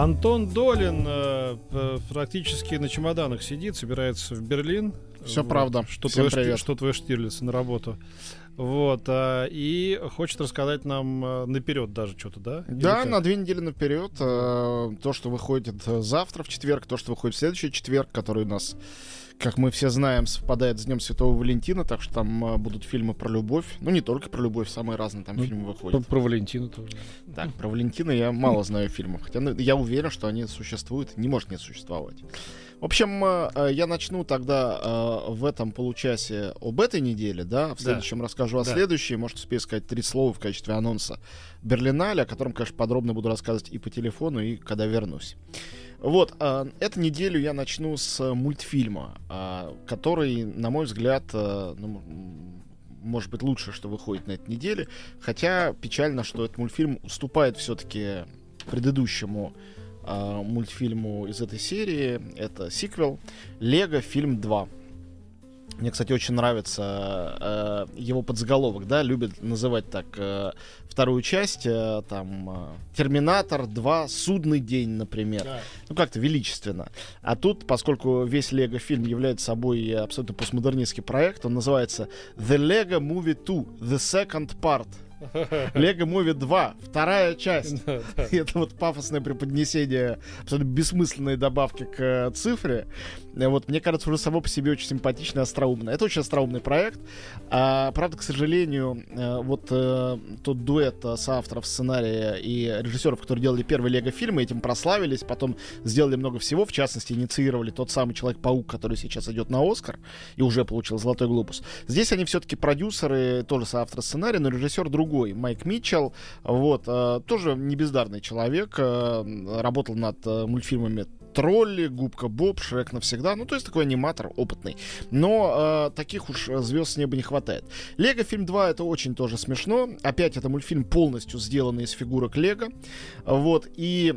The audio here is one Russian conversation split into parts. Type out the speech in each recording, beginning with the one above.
Антон Долин э, практически на чемоданах сидит, собирается в Берлин. Всё Вот. правда. Что Всем твой, привет. что твой Штирлиц на работу. Вот. а, и хочет рассказать нам э, наперед даже что-то, да? Или Да, как? на две недели наперед. э, То, что выходит э, завтра в четверг, то, что выходит в следующий четверг, который у нас, как мы все знаем, совпадает с Днем Святого Валентина, так что там э, будут фильмы про любовь. Ну, не только про любовь, самые разные там Ну, фильмы выходят. про Валентину тоже. Так, про Валентина я мало знаю фильмов, хотя ну, я уверен, что они существуют, не может не существовать. В общем, э, э, я начну тогда э, в этом получасе об этой неделе, да, в следующем расскажу о Да. следующей, может успею сказать три слова в качестве анонса Берлинале, о котором, конечно, подробно буду рассказывать и по телефону, и когда вернусь. Вот, э, эту неделю я начну с мультфильма, э, который, на мой взгляд, э, ну, может быть, лучше, что выходит на этой неделе. Хотя печально, что этот мультфильм уступает все-таки предыдущему а, мультфильму из этой серии. Это сиквел Лего фильм 2. Мне, кстати, очень нравится э, его подзаголовок, да, любят называть так э, вторую часть, э, там, э, Терминатор 2, Судный день, например. Ну, как-то величественно. А тут, поскольку весь Лего фильм является собой абсолютно постмодернистский проект, он называется The Lego Movie 2, The Second Part. Лего Муви 2, вторая часть. Да, да. И это вот пафосное преподнесение абсолютно бессмысленной добавки к э, цифре. Вот, мне кажется, уже само по себе очень симпатично и остроумно. Это очень остроумный проект. А, правда, к сожалению, э, вот э, тот дуэт соавторов сценария и режиссеров, которые делали первый Лего-фильм, этим прославились, потом сделали много всего, в частности, инициировали тот самый Человек-паук, который сейчас идет на Оскар и уже получил Золотой глобус. Здесь они все-таки продюсеры, тоже соавторы сценария, но режиссер другой, Майк Митчелл. Вот, э, тоже не бездарный человек, э, работал над э, мультфильмами Тролли, Губка Боб, Шрек навсегда. Ну, то есть такой аниматор опытный. Но э, таких уж звезд с неба не хватает. Лего фильм 2 это очень тоже смешно. Опять это мультфильм полностью сделанный из фигурок Лего. Вот, и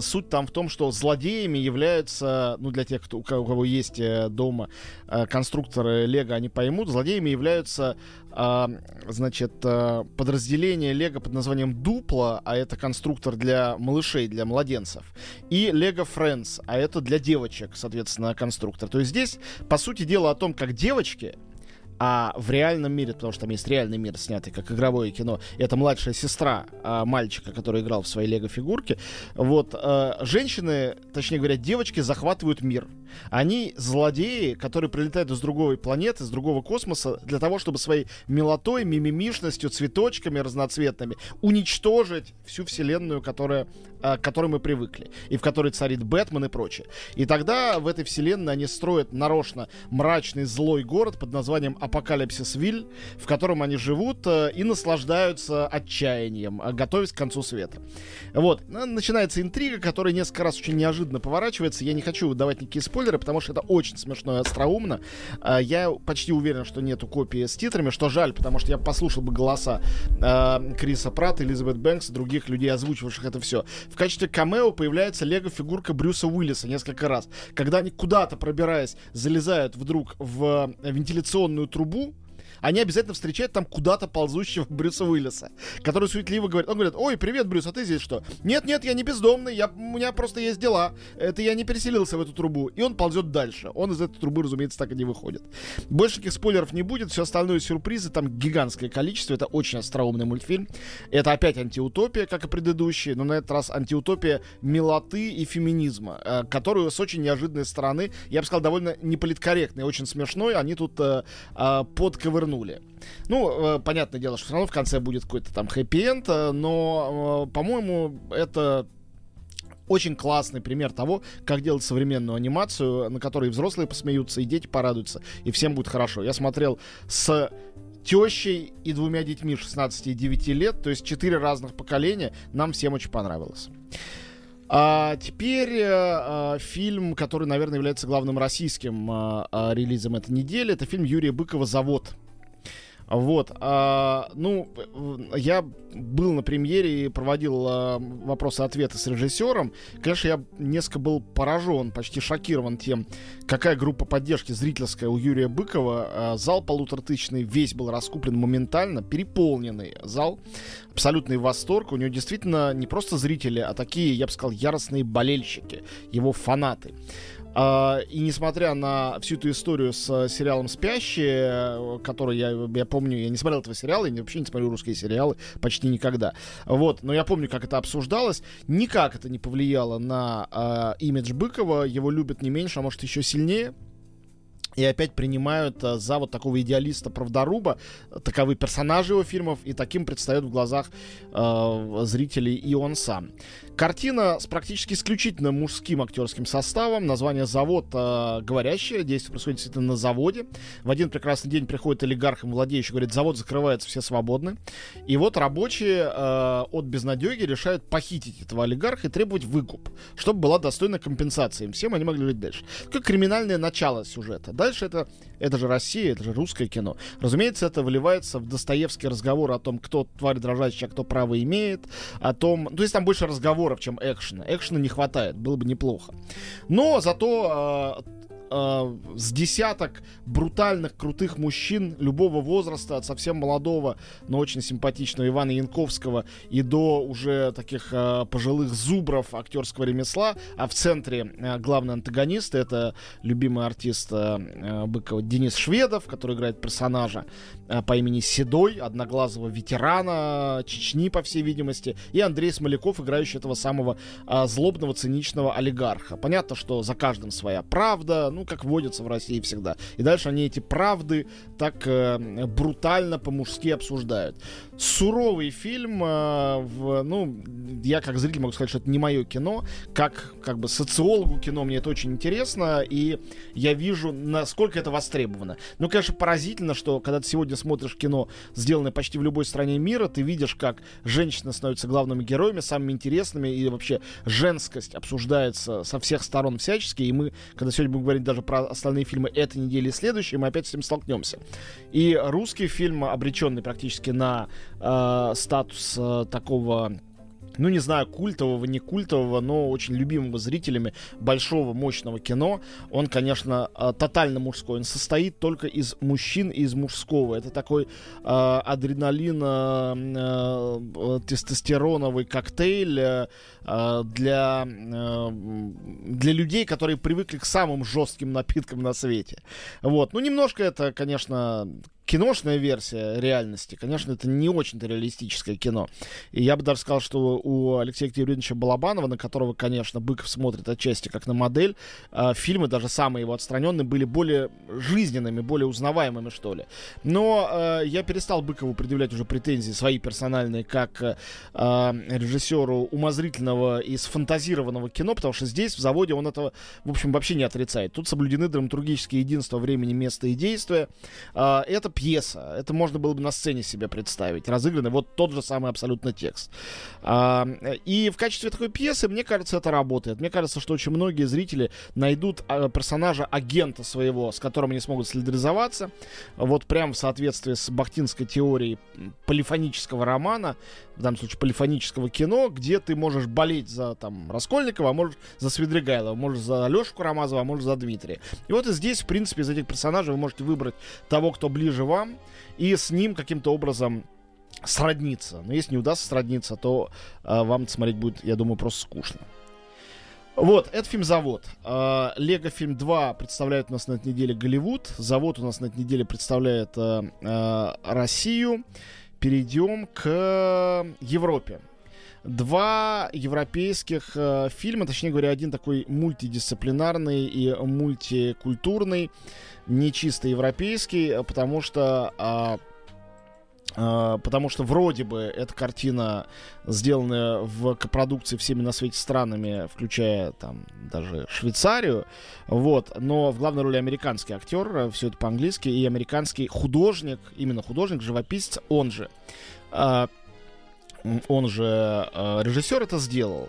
Суть там в том, что злодеями являются, ну для тех, кто, у кого есть э, дома э, конструкторы Лего, они поймут, злодеями являются, а, значит, э, подразделение Лего под названием Дупло, а это конструктор для малышей, для младенцев, и Лего Friends, а это для девочек, соответственно, конструктор. То есть здесь, по сути дела, о том, как девочки а в реальном мире, потому что там есть реальный мир, снятый как игровое кино, это младшая сестра а, мальчика, который играл в своей лего-фигурке. Вот, а, женщины, точнее говоря, девочки захватывают мир. Они злодеи, которые прилетают из другой планеты, из другого космоса, для того, чтобы своей милотой, мимимишностью, цветочками разноцветными уничтожить всю вселенную, которая, а, к которой мы привыкли, и в которой царит Бэтмен и прочее. И тогда в этой вселенной они строят нарочно мрачный злой город под названием Апокалипсис-Виль, в котором они живут э, и наслаждаются отчаянием, э, готовясь к концу света. Вот. Начинается интрига, которая несколько раз очень неожиданно поворачивается. Я не хочу давать никакие спойлеры, потому что это очень смешно и остроумно. А, Я почти уверен, что нету копии с титрами, что жаль, потому что я послушал бы голоса э, Криса Пратта, Элизабет Бэнкс и других людей, озвучивавших это все. В качестве камео появляется лего-фигурка Брюса Уиллиса несколько раз. Когда они куда-то, пробираясь, залезают вдруг в э, вентиляционную трубу, они обязательно встречают там куда-то ползущего Брюса Уиллиса, который суетливо говорит, он говорит, ой, привет, Брюс, а ты здесь что? Нет, нет, я не бездомный, я, у меня просто есть дела, это я не переселился в эту трубу, и он ползет дальше, он из этой трубы, разумеется, так и не выходит. Больше никаких спойлеров не будет, все остальное сюрпризы, там гигантское количество, это очень остроумный мультфильм, это опять антиутопия, как и предыдущие, но на этот раз антиутопия милоты и феминизма, э, которую с очень неожиданной стороны, я бы сказал, довольно неполиткорректной, очень смешной, они тут э, э, подковырнули. Ну, э, понятное дело, что все равно в конце будет какой-то там хэппи-энд, э, но, э, по-моему, это очень классный пример того, как делать современную анимацию, на которой взрослые посмеются, и дети порадуются, и всем будет хорошо. Я смотрел с тещей и двумя детьми 16 и 9 лет, то есть четыре разных поколения, нам всем очень понравилось. А теперь а, фильм, который, наверное, является главным российским а, а, релизом этой недели, это фильм Юрия Быкова «Завод». Вот, а, ну, я был на премьере и проводил а, вопросы-ответы с режиссером. Конечно, я несколько был поражен, почти шокирован тем, какая группа поддержки зрительская у Юрия Быкова. А, зал полуторатысячный весь был раскуплен моментально, переполненный зал, абсолютный восторг. У него действительно не просто зрители, а такие, я бы сказал, яростные болельщики, его фанаты. А, и несмотря на всю эту историю с сериалом «Спящие», который я, я помню, я не смотрел этого сериала, я вообще не смотрю русские сериалы почти никогда. Вот, но я помню, как это обсуждалось. Никак это не повлияло на э, имидж Быкова. Его любят не меньше, а может еще сильнее и опять принимают а, за вот такого идеалиста-правдоруба. Таковы персонажи его фильмов, и таким предстает в глазах э, зрителей и он сам. Картина с практически исключительно мужским актерским составом. Название «Завод» э, говорящее. Действие происходит действительно на заводе. В один прекрасный день приходит олигарх и владеющий, говорит, завод закрывается, все свободны. И вот рабочие э, от безнадеги решают похитить этого олигарха и требовать выкуп, чтобы была достойна компенсация им всем, они могли жить дальше. Как криминальное начало сюжета. Дальше это, это же Россия, это же русское кино. Разумеется, это выливается в Достоевский разговор о том, кто тварь дрожащая, а кто право имеет, о том... То есть там больше разговор разговоров, чем экшена. Экшена не хватает, было бы неплохо. Но зато э, э, с десяток брутальных, крутых мужчин любого возраста, от совсем молодого, но очень симпатичного Ивана Янковского и до уже таких э, пожилых зубров актерского ремесла. А в центре э, главный антагонист это любимый артист э, э Быкова Денис Шведов, который играет персонажа э, по имени Седой, одноглазого ветерана Чечни, по всей видимости, и Андрей Смоляков, играющий этого самого э, злобного, циничного олигарха. Понятно, что за каждым своя правда, ну, как водится в России всегда. И дальше они эти правды так э, брутально по-мужски обсуждают. Суровый фильм, э, в, ну, я как зритель могу сказать, что это не мое кино. Как, как бы социологу кино мне это очень интересно, и я вижу, насколько это востребовано. Ну, конечно, поразительно, что когда ты сегодня смотришь кино, сделанное почти в любой стране мира, ты видишь, как женщины становятся главными героями, самыми интересными, и вообще женскость обсуждается со всех сторон всячески, и мы, когда сегодня будем говорить даже про остальные фильмы этой недели и следующей, мы опять с этим столкнемся. И русский фильм, обреченный практически на э, статус э, такого ну, не знаю, культового, не культового, но очень любимого зрителями большого, мощного кино. Он, конечно, э, тотально мужской. Он состоит только из мужчин и из мужского. Это такой э, адреналин, э, э, тестостероновый коктейль э, для, э, для людей, которые привыкли к самым жестким напиткам на свете. Вот. Ну, немножко это, конечно, киношная версия реальности, конечно, это не очень-то реалистическое кино. И я бы даже сказал, что у Алексея Юрьевича Балабанова, на которого, конечно, Быков смотрит отчасти как на модель, э, фильмы, даже самые его отстраненные, были более жизненными, более узнаваемыми, что ли. Но э, я перестал Быкову предъявлять уже претензии свои персональные, как э, режиссеру умозрительного и сфантазированного кино, потому что здесь, в заводе, он этого, в общем, вообще не отрицает. Тут соблюдены драматургические единства времени, места и действия. Э, это пьеса. Это можно было бы на сцене себе представить. Разыгранный вот тот же самый абсолютно текст. А, и в качестве такой пьесы, мне кажется, это работает. Мне кажется, что очень многие зрители найдут а, персонажа агента своего, с которым они смогут солидаризоваться. Вот прям в соответствии с бахтинской теорией полифонического романа, в данном случае полифонического кино, где ты можешь болеть за там Раскольникова, а можешь за Свидригайлова, можешь за Алешу Карамазова, а можешь за Дмитрия. И вот и здесь, в принципе, из этих персонажей вы можете выбрать того, кто ближе вам, и с ним каким-то образом сродниться. Но если не удастся сродниться, то э, вам смотреть будет, я думаю, просто скучно. Вот, это фильм «Завод». А, Лего фильм 2 представляет у нас на этой неделе Голливуд. «Завод» у нас на этой неделе представляет э, э, Россию. Перейдем к Европе. Два европейских э, фильма, точнее говоря, один такой мультидисциплинарный и мультикультурный не чисто европейский, а потому что а, а, потому что вроде бы эта картина, сделанная в копродукции всеми на свете странами, включая там даже Швейцарию, вот, но в главной роли американский актер, э, все это по-английски, и американский художник, именно художник, живописец, он же. Он же э, режиссер, это сделал.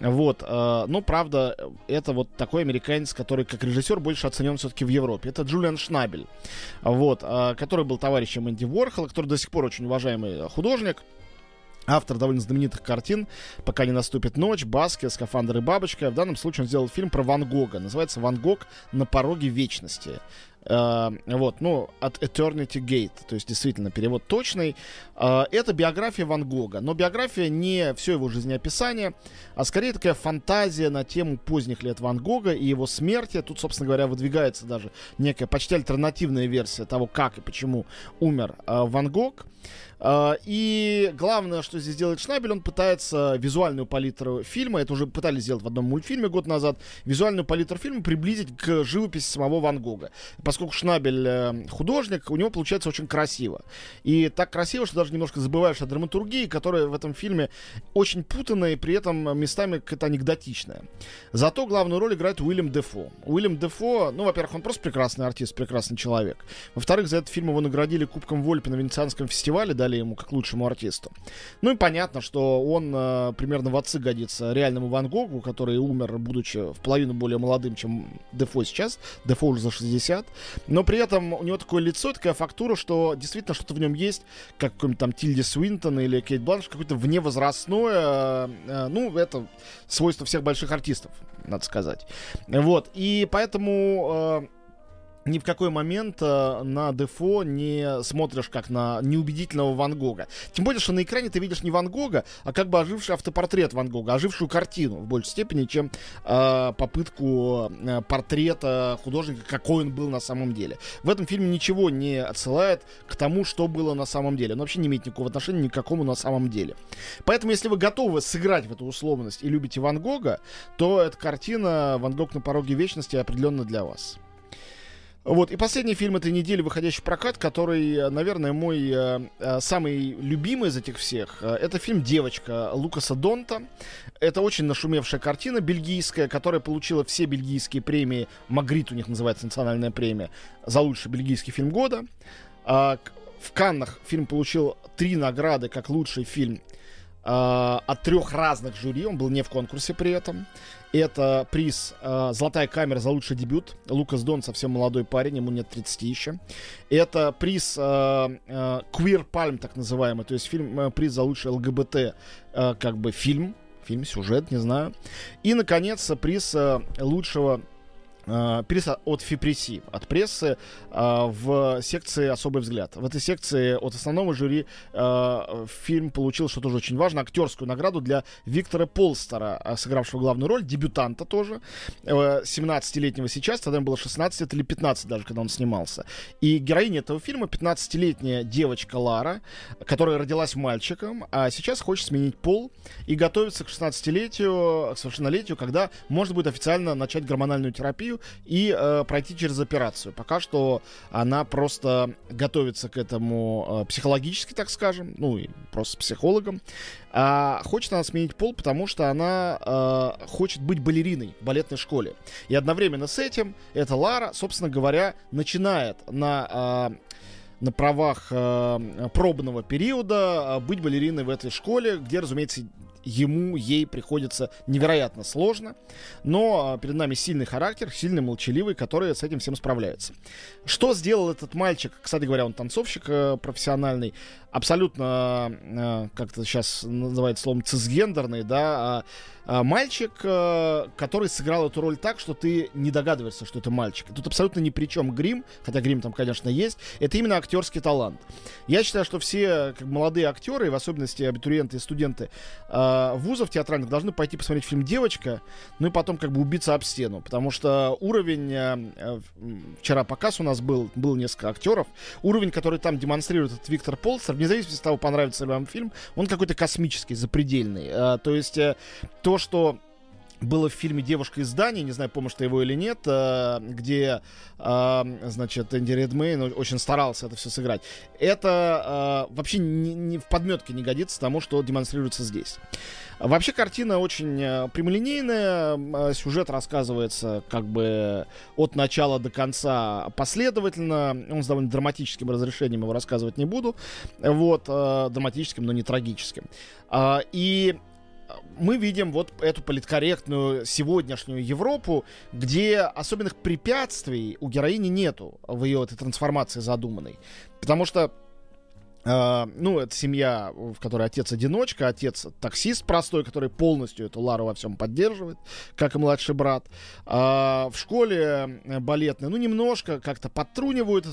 Вот, э, но правда, это вот такой американец, который как режиссер больше оценен все-таки в Европе. Это Джулиан Шнабель, вот, э, который был товарищем Энди Уорхола, который до сих пор очень уважаемый художник. Автор довольно знаменитых картин «Пока не наступит ночь», «Баски», «Скафандр и бабочка». В данном случае он сделал фильм про Ван Гога. Называется «Ван Гог на пороге вечности». Uh, вот, ну, от Eternity Gate, то есть действительно перевод точный. Uh, это биография Ван Гога, но биография не все его жизнеописание, а скорее такая фантазия на тему поздних лет Ван Гога и его смерти. Тут, собственно говоря, выдвигается даже некая почти альтернативная версия того, как и почему умер uh, Ван Гог. И главное, что здесь делает Шнабель, он пытается визуальную палитру фильма, это уже пытались сделать в одном мультфильме год назад, визуальную палитру фильма приблизить к живописи самого Ван Гога. Поскольку Шнабель э, художник, у него получается очень красиво. И так красиво, что даже немножко забываешь о драматургии, которая в этом фильме очень путанная и при этом местами какая-то анекдотичная. Зато главную роль играет Уильям Дефо. Уильям Дефо, ну, во-первых, он просто прекрасный артист, прекрасный человек. Во-вторых, за этот фильм его наградили Кубком Вольпи на Венецианском фестивале, дали ему как лучшему артисту. Ну и понятно, что он э, примерно в отцы годится реальному Ван Гогу, который умер, будучи в половину более молодым, чем Дефо сейчас. Дефо уже за 60. Но при этом у него такое лицо, такая фактура, что действительно что-то в нем есть, как какой-нибудь там Тильди Свинтон или Кейт Бланш, какое-то вневозрастное, э, э, ну, это свойство всех больших артистов, надо сказать. Вот, и поэтому... Ни в какой момент э, на Дефо не смотришь как на неубедительного Ван Гога. Тем более, что на экране ты видишь не Ван Гога, а как бы оживший автопортрет Ван Гога, ожившую картину в большей степени, чем э, попытку э, портрета художника, какой он был на самом деле. В этом фильме ничего не отсылает к тому, что было на самом деле. Он вообще не имеет никакого отношения ни к какому на самом деле. Поэтому, если вы готовы сыграть в эту условность и любите Ван Гога, то эта картина «Ван Гог на пороге вечности» определенно для вас. Вот, и последний фильм этой недели, выходящий в прокат, который, наверное, мой э, э, самый любимый из этих всех, э, это фильм «Девочка» Лукаса Донта. Это очень нашумевшая картина бельгийская, которая получила все бельгийские премии. Магрит у них называется национальная премия за лучший бельгийский фильм года. Э, в Каннах фильм получил три награды как лучший фильм э, от трех разных жюри. Он был не в конкурсе при этом. Это приз э, «Золотая камера» за лучший дебют. Лукас Дон совсем молодой парень, ему нет 30 еще. Это приз э, э, «Queer Palm», так называемый, то есть фильм, э, приз за лучший ЛГБТ, э, как бы фильм, фильм, сюжет, не знаю. И, наконец, приз э, лучшего Uh, пресса от Фипреси, от прессы uh, в секции «Особый взгляд». В этой секции от основного жюри uh, фильм получил, что тоже очень важно, актерскую награду для Виктора Полстера, сыгравшего главную роль, дебютанта тоже, 17-летнего сейчас, тогда ему было 16 или 15 даже, когда он снимался. И героиня этого фильма 15-летняя девочка Лара, которая родилась мальчиком, а сейчас хочет сменить пол и готовится к 16-летию, к совершеннолетию, когда можно будет официально начать гормональную терапию терапию и э, пройти через операцию. Пока что она просто готовится к этому э, психологически, так скажем, ну и просто психологом. А хочет она сменить пол, потому что она э, хочет быть балериной в балетной школе. И одновременно с этим эта Лара, собственно говоря, начинает на э, на правах э, пробного периода э, быть балериной в этой школе, где, разумеется, ему, ей приходится невероятно сложно. Но а, перед нами сильный характер, сильный, молчаливый, который с этим всем справляется. Что сделал этот мальчик? Кстати говоря, он танцовщик э, профессиональный абсолютно, э, как это сейчас называется словом, цисгендерный, да, а, а мальчик, э, который сыграл эту роль так, что ты не догадываешься, что это мальчик. Тут абсолютно ни при чем грим, хотя грим там, конечно, есть. Это именно актерский талант. Я считаю, что все как, молодые актеры, в особенности абитуриенты и студенты э, вузов театральных, должны пойти посмотреть фильм «Девочка», ну и потом как бы убиться об стену, потому что уровень, э, вчера показ у нас был, был несколько актеров, уровень, который там демонстрирует этот Виктор Полцер, вне зависимости от того, понравится ли вам фильм, он какой-то космический, запредельный. А, то есть э, то, что было в фильме «Девушка из Дании», не знаю, помнишь ты его или нет, э, где, э, значит, Энди Редмейн очень старался это все сыграть. Это вообще не, не в подметке не годится тому, что демонстрируется здесь. Вообще картина очень э, прямолинейная, э, сюжет рассказывается как бы от начала до конца последовательно, он с довольно драматическим разрешением, его рассказывать не буду, вот, э, драматическим, но не трагическим. А, и мы видим вот эту политкорректную сегодняшнюю Европу, где особенных препятствий у героини нету в ее этой трансформации задуманной. Потому что Uh, ну, это семья, в которой отец одиночка, отец таксист простой, который полностью эту Лару во всем поддерживает, как и младший брат. Uh, в школе э, балетной, ну, немножко как-то подтрунивают,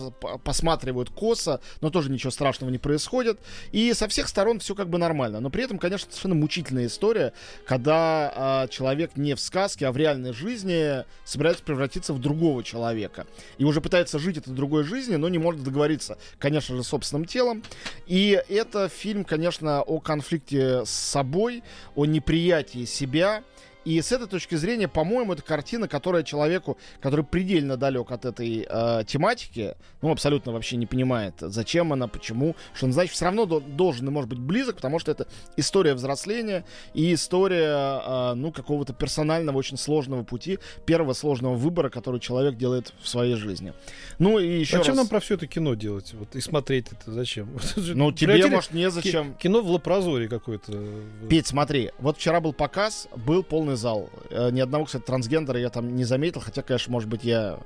посматривают косо, но тоже ничего страшного не происходит. И со всех сторон все как бы нормально. Но при этом, конечно, совершенно мучительная история, когда uh, человек не в сказке, а в реальной жизни собирается превратиться в другого человека. И уже пытается жить этой другой жизнью, но не может договориться, конечно же, собственным телом. И это фильм, конечно, о конфликте с собой, о неприятии себя, и с этой точки зрения, по-моему, это картина, которая человеку, который предельно далек от этой э, тематики, ну, абсолютно вообще не понимает, зачем она, почему, что он, значит, все равно до, должен и может быть близок, потому что это история взросления и история, э, ну, какого-то персонального, очень сложного пути, первого сложного выбора, который человек делает в своей жизни. Ну, и еще Зачем раз... нам про все это кино делать? Вот, и смотреть это зачем? Ну, тебе, может, незачем. Кино в лапрозоре какое-то. Петь, смотри, вот вчера был показ, был полный зал. Э, ни одного, кстати, трансгендера я там не заметил, хотя, конечно, может быть, я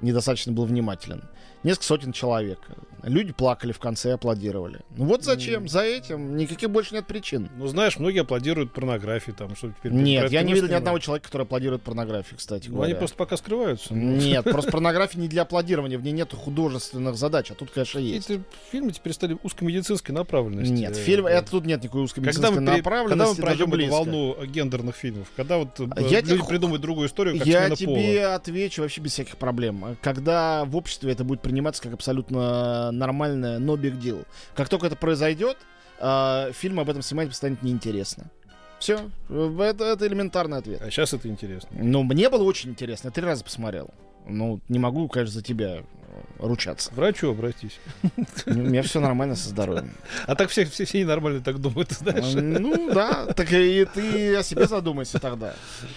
недостаточно был внимателен. Несколько сотен человек. Люди плакали в конце и аплодировали. Ну вот зачем? Mm. За этим никаких больше нет причин. Ну, знаешь, многие аплодируют порнографии там, что теперь... Нет, я не видел ни одного человека, который аплодирует порнографии, кстати ну, говоря. они просто пока скрываются. Нет, просто порнография не для аплодирования, в ней нет художественных задач, а тут, конечно, есть. Эти фильмы теперь стали узкомедицинской направленности. Нет, фильм, это тут нет никакой узкомедицинской направленности. Когда мы пройдем волну гендерных фильмов? Когда вот э, люди придумают другую историю, как Я тебе отвечу вообще без всяких проблем. Когда в обществе это будет приниматься как абсолютно нормальное no big deal. Как только это произойдет, э, фильм об этом снимать станет неинтересно. Все, это, это элементарный ответ. А сейчас это интересно. Ну, мне было очень интересно. Я три раза посмотрел. Ну, не могу, конечно, за тебя ручаться. врачу обратись. У меня все нормально со здоровьем. А так все, все, все нормально так думают, знаешь? Ну да, так и ты о себе задумайся тогда.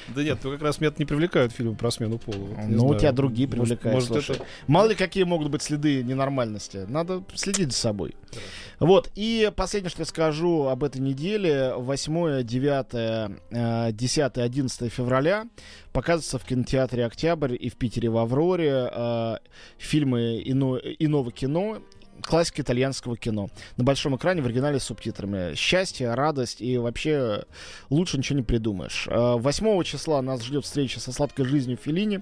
Да нет, ну как раз меня не привлекают фильмы про смену пола. ну, у тебя другие привлекают. Может, это... Мало ли какие могут быть следы ненормальности. Надо следить за собой. Вот, и последнее, что я скажу об этой неделе, 8, 9, 10, 11 февраля показывается в кинотеатре «Октябрь» и в Питере в «Авроре» э, фильмы ино, иного кино классика итальянского кино. На большом экране в оригинале с субтитрами. Счастье, радость и вообще лучше ничего не придумаешь. 8 э, числа нас ждет встреча со сладкой жизнью Филини.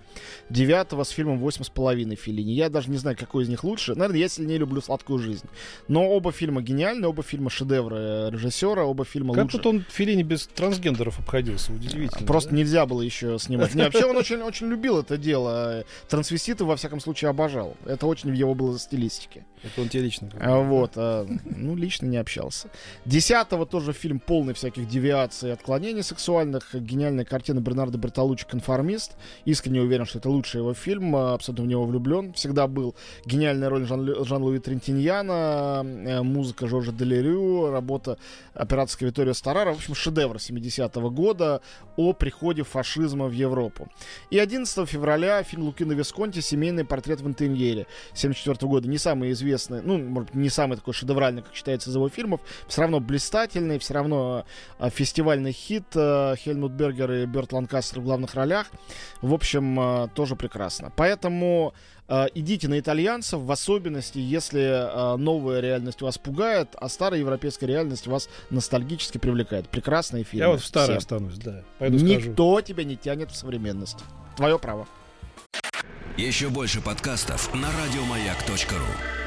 9 с фильмом «Восемь с половиной Филини». Я даже не знаю, какой из них лучше. Наверное, я сильнее люблю сладкую жизнь. Но оба фильма гениальны, оба фильма шедевры режиссера, оба фильма как лучше. Как тут он Филини без трансгендеров обходился, удивительно. Просто да? нельзя было еще снимать. Не, вообще он очень, очень любил это дело. Трансвеститы, во всяком случае, обожал. Это очень в его было стилистике. Это он тебе лично? А, вот, а, ну, лично не общался. Десятого тоже фильм полный всяких девиаций и отклонений сексуальных. Гениальная картина Бернарда Бертолуччи «Конформист». Искренне уверен, что это лучший его фильм. А, абсолютно в него влюблен. Всегда был. Гениальная роль Жан- Жан-Луи Трентиньяна, э, музыка Жоржа Делерю, работа операторская Витория Старара. В общем, шедевр 70-го года о приходе фашизма в Европу. И 11 февраля фильм Лукино Висконти «Семейный портрет в интерьере» 74 года. Не самый известный известный, ну, может, не самый такой шедевральный, как считается из его фильмов, все равно блистательный, все равно э, фестивальный хит, э, Хельмут Бергер и Берт Ланкастер в главных ролях. В общем, э, тоже прекрасно. Поэтому э, идите на итальянцев, в особенности, если э, новая реальность вас пугает, а старая европейская реальность вас ностальгически привлекает. Прекрасные фильмы. Я вот в старой останусь, да. Пойду Никто скажу. тебя не тянет в современность. Твое право. Еще больше подкастов на радиомаяк.ру